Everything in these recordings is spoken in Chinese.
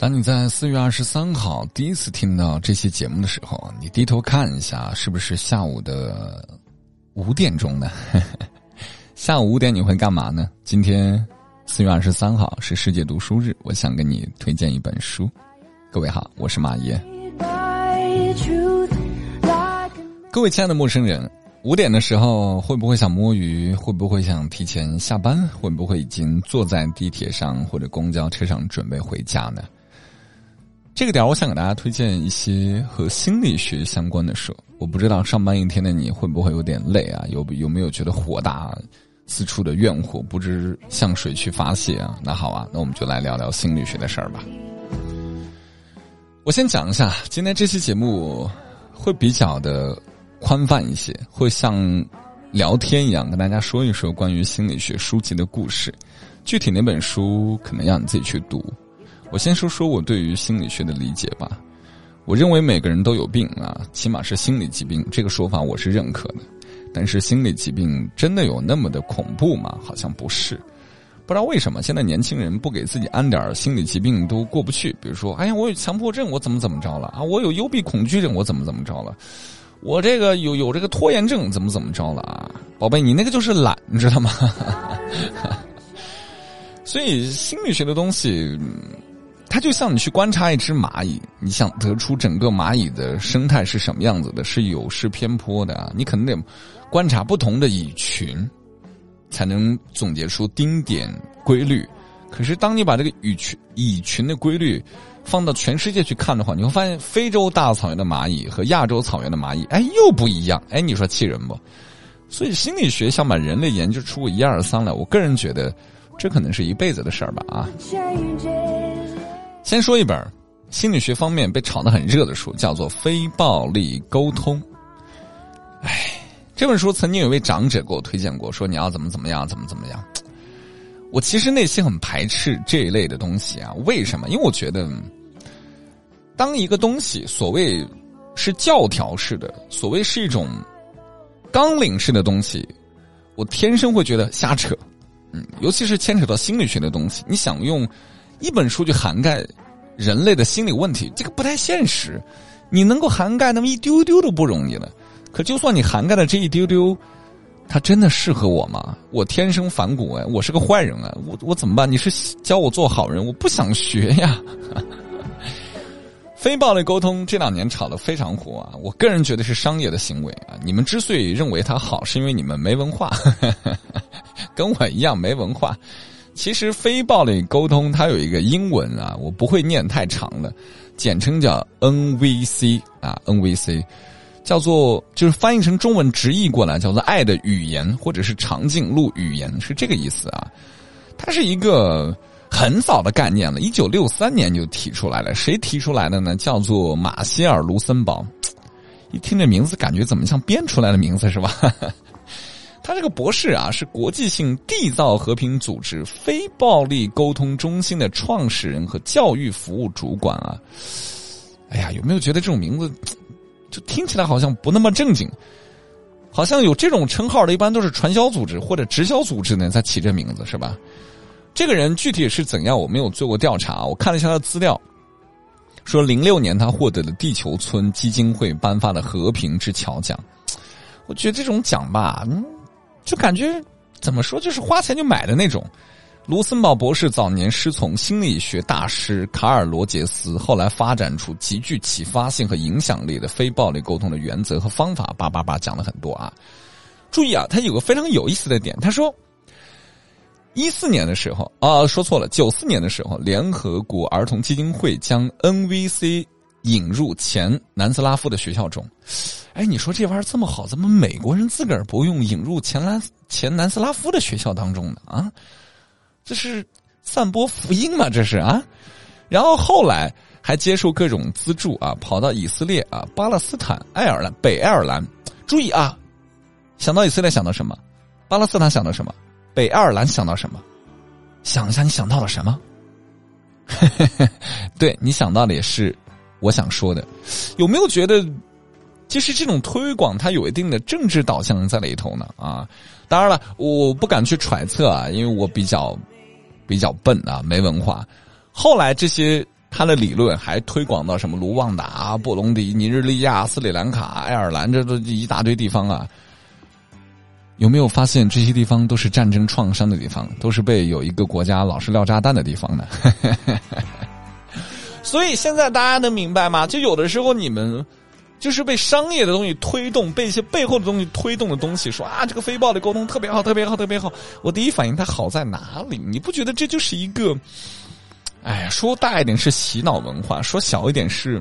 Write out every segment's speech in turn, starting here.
当你在四月二十三号第一次听到这期节目的时候，你低头看一下，是不是下午的五点钟呢？下午五点你会干嘛呢？今天四月二十三号是世界读书日，我想给你推荐一本书。各位好，我是马爷。各位亲爱的陌生人。五点的时候会不会想摸鱼？会不会想提前下班？会不会已经坐在地铁上或者公交车上准备回家呢？这个点我想给大家推荐一些和心理学相关的书。我不知道上班一天的你会不会有点累啊？有有没有觉得火大，四处的怨火不知向谁去发泄啊？那好啊，那我们就来聊聊心理学的事儿吧。我先讲一下，今天这期节目会比较的。宽泛一些，会像聊天一样跟大家说一说关于心理学书籍的故事。具体哪本书可能要你自己去读。我先说说我对于心理学的理解吧。我认为每个人都有病啊，起码是心理疾病，这个说法我是认可的。但是心理疾病真的有那么的恐怖吗？好像不是。不知道为什么现在年轻人不给自己安点心理疾病都过不去。比如说，哎呀，我有强迫症，我怎么怎么着了啊？我有幽闭恐惧症，我怎么怎么着了？我这个有有这个拖延症，怎么怎么着了啊，宝贝，你那个就是懒，你知道吗？所以心理学的东西，它就像你去观察一只蚂蚁，你想得出整个蚂蚁的生态是什么样子的，是有失偏颇的啊。你可能得观察不同的蚁群，才能总结出丁点规律。可是当你把这个蚁群蚁群的规律，放到全世界去看的话，你会发现非洲大草原的蚂蚁和亚洲草原的蚂蚁，哎，又不一样。哎，你说气人不？所以心理学想把人类研究出个一二三来，我个人觉得，这可能是一辈子的事儿吧啊。先说一本心理学方面被炒得很热的书，叫做《非暴力沟通》。哎，这本书曾经有位长者给我推荐过，说你要怎么怎么样，怎么怎么样。我其实内心很排斥这一类的东西啊，为什么？因为我觉得，当一个东西所谓是教条式的，所谓是一种纲领式的东西，我天生会觉得瞎扯。嗯，尤其是牵扯到心理学的东西，你想用一本书去涵盖人类的心理问题，这个不太现实。你能够涵盖那么一丢丢都不容易了。可就算你涵盖了这一丢丢。他真的适合我吗？我天生反骨哎，我是个坏人啊，我我怎么办？你是教我做好人，我不想学呀。非暴力沟通这两年炒得非常火啊，我个人觉得是商业的行为啊。你们之所以认为它好，是因为你们没文化，跟我一样没文化。其实非暴力沟通它有一个英文啊，我不会念太长的，简称叫 NVC 啊，NVC。叫做就是翻译成中文直译过来叫做“爱的语言”或者是“长颈鹿语言”是这个意思啊。它是一个很早的概念了，一九六三年就提出来了。谁提出来的呢？叫做马歇尔·卢森堡。一听这名字，感觉怎么像编出来的名字是吧？他这个博士啊，是国际性缔造和平组织非暴力沟通中心的创始人和教育服务主管啊。哎呀，有没有觉得这种名字？就听起来好像不那么正经，好像有这种称号的，一般都是传销组织或者直销组织呢，在起这名字是吧？这个人具体是怎样，我没有做过调查。我看了一下他的资料，说零六年他获得了地球村基金会颁发的和平之桥奖。我觉得这种奖吧，嗯，就感觉怎么说，就是花钱就买的那种。卢森堡博士早年师从心理学大师卡尔罗杰斯，后来发展出极具启发性和影响力的非暴力沟通的原则和方法。叭叭叭讲了很多啊！注意啊，他有个非常有意思的点，他说，一四年的时候啊，说错了，九四年的时候，联合国儿童基金会将 NVC 引入前南斯拉夫的学校中。哎，你说这玩意儿这么好，怎么美国人自个儿不用引入前南前南斯拉夫的学校当中呢？啊？这是散播福音嘛？这是啊，然后后来还接受各种资助啊，跑到以色列啊、巴勒斯坦、爱尔兰、北爱尔兰。注意啊，想到以色列想到什么？巴勒斯坦想到什么？北爱尔兰想到什么？想一下，你想到了什么？对你想到的也是我想说的。有没有觉得，其实这种推广它有一定的政治导向在里头呢？啊，当然了，我不敢去揣测啊，因为我比较。比较笨啊，没文化。后来这些他的理论还推广到什么卢旺达、布隆迪、尼日利亚、斯里兰卡、爱尔兰，这都一大堆地方啊。有没有发现这些地方都是战争创伤的地方，都是被有一个国家老是撂炸弹的地方呢？所以现在大家能明白吗？就有的时候你们就是被商业的东西推动，被一些背后的东西推动的东西，说啊这个非暴力沟通特别好，特别好，特别好。我第一反应它好在哪里？你不觉得这就是一个？哎呀，说大一点是洗脑文化，说小一点是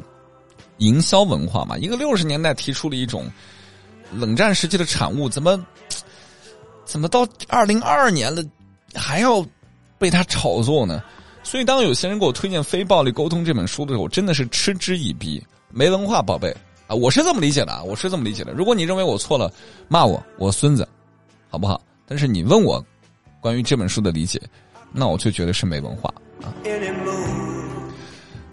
营销文化嘛？一个六十年代提出了一种冷战时期的产物，怎么？怎么到二零二二年了，还要被他炒作呢？所以，当有些人给我推荐《非暴力沟通》这本书的时候，我真的是嗤之以鼻。没文化，宝贝啊！我是这么理解的啊，我是这么理解的。如果你认为我错了，骂我，我孙子，好不好？但是你问我关于这本书的理解，那我就觉得是没文化啊。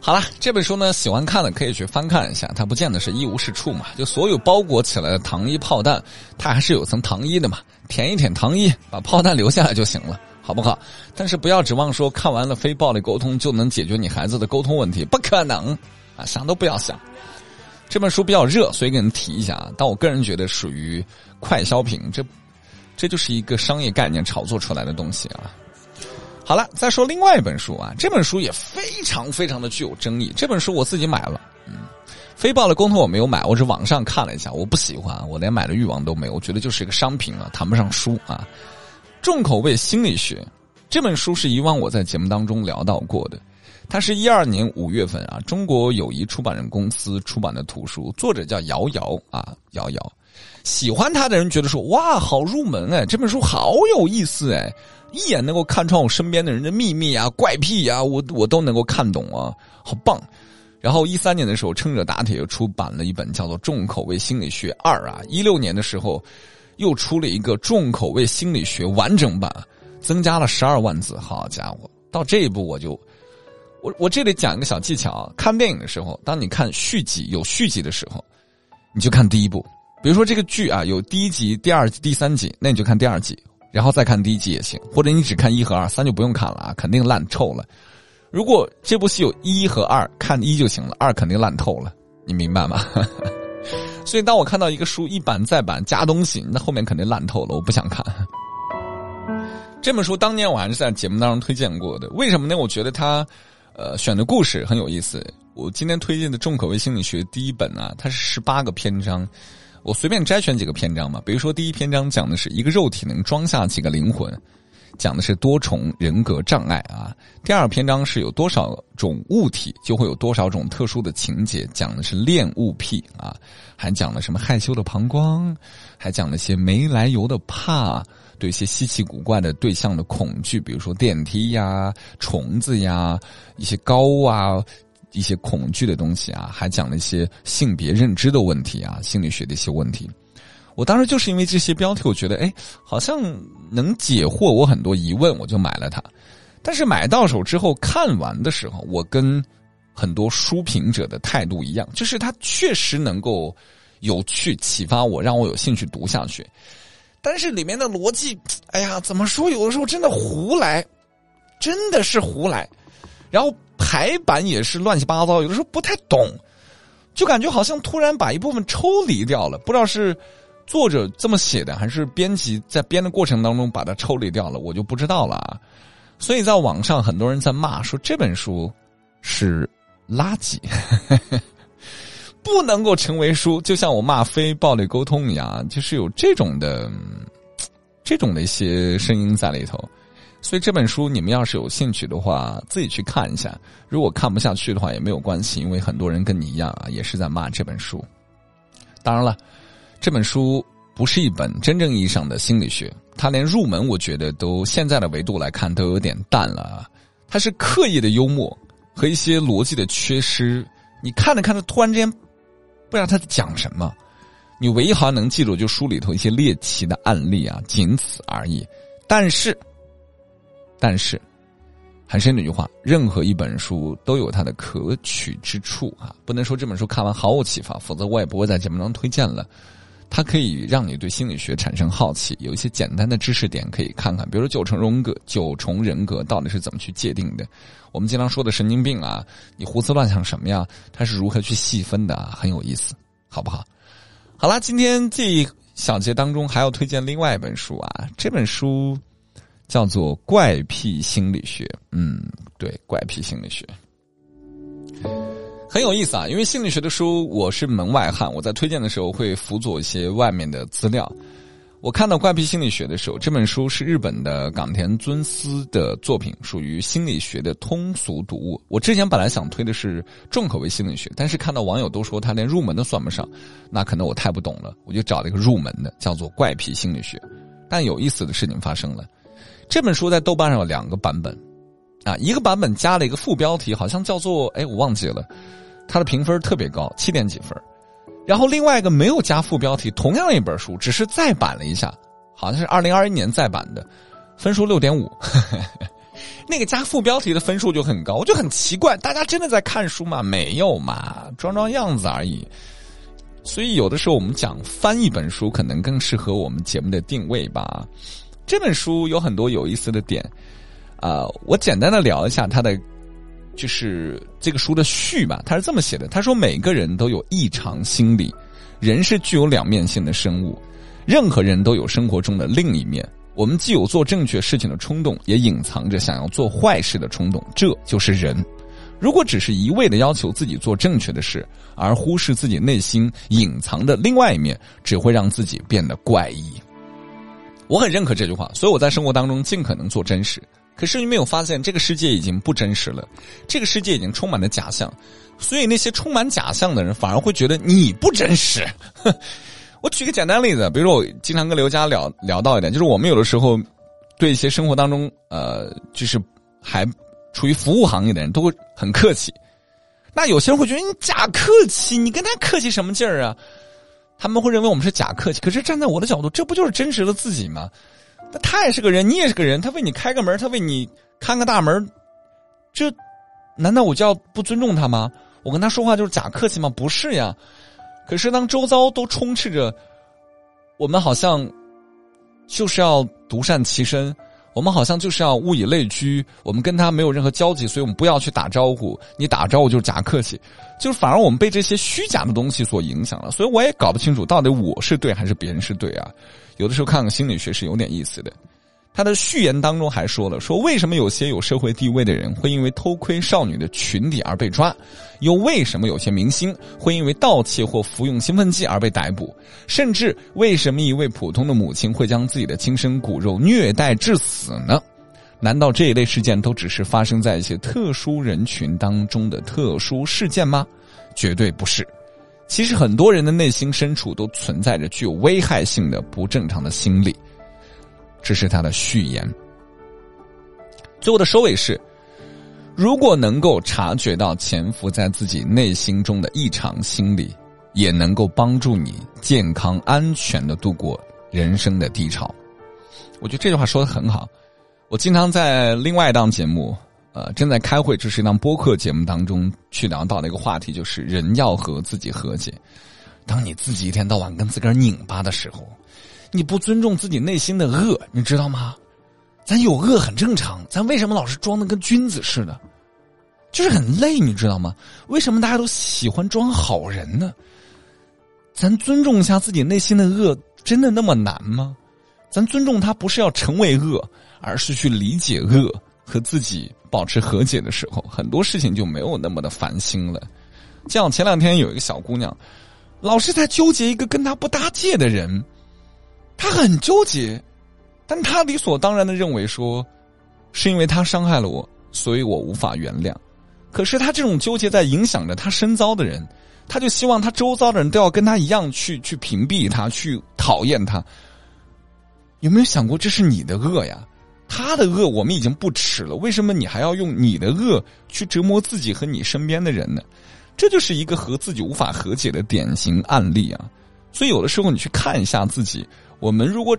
好了，这本书呢，喜欢看的可以去翻看一下。它不见得是一无是处嘛，就所有包裹起来的糖衣炮弹，它还是有层糖衣的嘛。舔一舔糖衣，把炮弹留下来就行了，好不好？但是不要指望说看完了非暴力沟通就能解决你孩子的沟通问题，不可能啊！想都不要想。这本书比较热，所以给你们提一下啊。但我个人觉得属于快消品，这这就是一个商业概念炒作出来的东西啊。好了，再说另外一本书啊，这本书也非常非常的具有争议。这本书我自己买了，嗯，非暴力沟通我没有买，我是网上看了一下，我不喜欢，我连买的欲望都没有，我觉得就是一个商品啊，谈不上书啊。重口味心理学这本书是以往我在节目当中聊到过的，它是一二年五月份啊，中国友谊出版人公司出版的图书，作者叫瑶瑶啊，瑶瑶。喜欢他的人觉得说哇，好入门哎，这本书好有意思哎。一眼能够看穿我身边的人的秘密啊、怪癖呀，我我都能够看懂啊，好棒！然后一三年的时候，撑着打铁又出版了一本叫做《重口味心理学二》啊，一六年的时候又出了一个《重口味心理学完整版》，增加了十二万字。好家伙，到这一步我就，我我这里讲一个小技巧：看电影的时候，当你看续集有续集的时候，你就看第一部。比如说这个剧啊，有第一集、第二集、第三集，那你就看第二集。然后再看第一集也行，或者你只看一和二，三就不用看了啊，肯定烂臭了。如果这部戏有一和二，看一就行了，二肯定烂透了，你明白吗？所以当我看到一个书一版再版加东西，那后面肯定烂透了，我不想看。这本书当年我还是在节目当中推荐过的，为什么呢？我觉得它，呃，选的故事很有意思。我今天推荐的重口味心理学第一本啊，它是十八个篇章。我随便摘选几个篇章嘛，比如说第一篇章讲的是一个肉体能装下几个灵魂，讲的是多重人格障碍啊。第二篇章是有多少种物体就会有多少种特殊的情节，讲的是恋物癖啊，还讲了什么害羞的膀胱，还讲了些没来由的怕，对一些稀奇古怪的对象的恐惧，比如说电梯呀、虫子呀、一些高啊。一些恐惧的东西啊，还讲了一些性别认知的问题啊，心理学的一些问题。我当时就是因为这些标题，我觉得哎，好像能解惑我很多疑问，我就买了它。但是买到手之后看完的时候，我跟很多书评者的态度一样，就是它确实能够有趣启发我，让我有兴趣读下去。但是里面的逻辑，哎呀，怎么说？有的时候真的胡来，真的是胡来。然后。排版也是乱七八糟，有的时候不太懂，就感觉好像突然把一部分抽离掉了，不知道是作者这么写的，还是编辑在编的过程当中把它抽离掉了，我就不知道了啊。所以在网上很多人在骂说这本书是垃圾，不能够成为书，就像我骂非暴力沟通一样，就是有这种的这种的一些声音在里头。所以这本书你们要是有兴趣的话，自己去看一下。如果看不下去的话也没有关系，因为很多人跟你一样啊，也是在骂这本书。当然了，这本书不是一本真正意义上的心理学，它连入门我觉得都现在的维度来看都有点淡了。它是刻意的幽默和一些逻辑的缺失。你看着看着，突然之间不知道他在讲什么。你唯一好像能记住就书里头一些猎奇的案例啊，仅此而已。但是。但是，还是那句话，任何一本书都有它的可取之处啊！不能说这本书看完毫无启发，否则我也不会在节目中推荐了。它可以让你对心理学产生好奇，有一些简单的知识点可以看看，比如九重人格，九重人格到底是怎么去界定的？我们经常说的神经病啊，你胡思乱想什么呀？它是如何去细分的？很有意思，好不好？好啦，今天这一小节当中还要推荐另外一本书啊，这本书叫做《怪癖心理学》。嗯，对，怪癖心理学。很有意思啊，因为心理学的书我是门外汉，我在推荐的时候会辅佐一些外面的资料。我看到《怪癖心理学》的时候，这本书是日本的冈田尊司的作品，属于心理学的通俗读物。我之前本来想推的是重口味心理学，但是看到网友都说他连入门都算不上，那可能我太不懂了，我就找了一个入门的，叫做《怪癖心理学》。但有意思的事情发生了，这本书在豆瓣上有两个版本。啊，一个版本加了一个副标题，好像叫做“哎，我忘记了”，它的评分特别高，七点几分。然后另外一个没有加副标题，同样一本书，只是再版了一下，好像是二零二一年再版的，分数六点五。那个加副标题的分数就很高，我就很奇怪，大家真的在看书吗？没有嘛，装装样子而已。所以有的时候我们讲翻一本书，可能更适合我们节目的定位吧。这本书有很多有意思的点。啊，我简单的聊一下它的，就是这个书的序吧。他是这么写的：他说，每个人都有异常心理，人是具有两面性的生物，任何人都有生活中的另一面。我们既有做正确事情的冲动，也隐藏着想要做坏事的冲动，这就是人。如果只是一味的要求自己做正确的事，而忽视自己内心隐藏的另外一面，只会让自己变得怪异。我很认可这句话，所以我在生活当中尽可能做真实。可是你没有发现，这个世界已经不真实了，这个世界已经充满了假象，所以那些充满假象的人反而会觉得你不真实。我举个简单例子，比如说我经常跟刘佳聊聊到一点，就是我们有的时候对一些生活当中呃，就是还处于服务行业的人都会很客气，那有些人会觉得你假客气，你跟他客气什么劲儿啊？他们会认为我们是假客气。可是站在我的角度，这不就是真实的自己吗？那他也是个人，你也是个人。他为你开个门，他为你看个大门，这难道我就要不尊重他吗？我跟他说话就是假客气吗？不是呀。可是当周遭都充斥着我们，好像就是要独善其身，我们好像就是要物以类聚，我们跟他没有任何交集，所以我们不要去打招呼。你打招呼就是假客气，就是反而我们被这些虚假的东西所影响了。所以我也搞不清楚到底我是对还是别人是对啊。有的时候看看心理学是有点意思的，他的序言当中还说了说为什么有些有社会地位的人会因为偷窥少女的裙底而被抓，又为什么有些明星会因为盗窃或服用兴奋剂而被逮捕，甚至为什么一位普通的母亲会将自己的亲生骨肉虐待致死呢？难道这一类事件都只是发生在一些特殊人群当中的特殊事件吗？绝对不是。其实很多人的内心深处都存在着具有危害性的不正常的心理，这是他的序言。最后的收尾是：如果能够察觉到潜伏在自己内心中的异常心理，也能够帮助你健康安全的度过人生的低潮。我觉得这句话说的很好。我经常在另外一档节目。呃，正在开会，这是一档播客节目当中去聊到的一个话题，就是人要和自己和解。当你自己一天到晚跟自个儿拧巴的时候，你不尊重自己内心的恶，你知道吗？咱有恶很正常，咱为什么老是装的跟君子似的？就是很累，你知道吗？为什么大家都喜欢装好人呢？咱尊重一下自己内心的恶，真的那么难吗？咱尊重他，不是要成为恶，而是去理解恶。和自己保持和解的时候，很多事情就没有那么的烦心了。像前两天有一个小姑娘，老是在纠结一个跟她不搭界的人，她很纠结，但她理所当然的认为说，是因为他伤害了我，所以我无法原谅。可是她这种纠结在影响着她身遭的人，她就希望她周遭的人都要跟她一样去去屏蔽她，去讨厌她。有没有想过，这是你的恶呀？他的恶我们已经不耻了，为什么你还要用你的恶去折磨自己和你身边的人呢？这就是一个和自己无法和解的典型案例啊！所以有的时候你去看一下自己，我们如果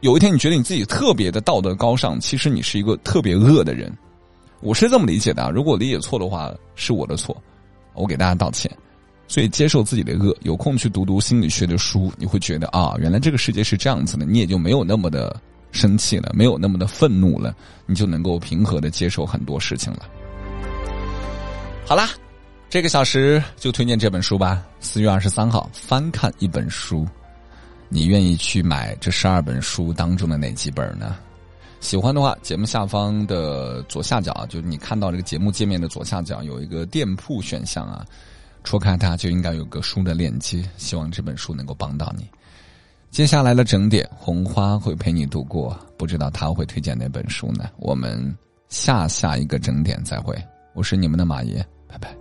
有一天你觉得你自己特别的道德高尚，其实你是一个特别恶的人。我是这么理解的啊，如果理解错的话是我的错，我给大家道歉。所以接受自己的恶，有空去读读心理学的书，你会觉得啊，原来这个世界是这样子的，你也就没有那么的生气了，没有那么的愤怒了，你就能够平和的接受很多事情了。好啦，这个小时就推荐这本书吧。四月二十三号翻看一本书，你愿意去买这十二本书当中的哪几本呢？喜欢的话，节目下方的左下角，就是你看到这个节目界面的左下角有一个店铺选项啊，戳开它就应该有个书的链接。希望这本书能够帮到你。接下来的整点，红花会陪你度过，不知道他会推荐哪本书呢？我们下下一个整点再会。我是你们的马爷，拜拜。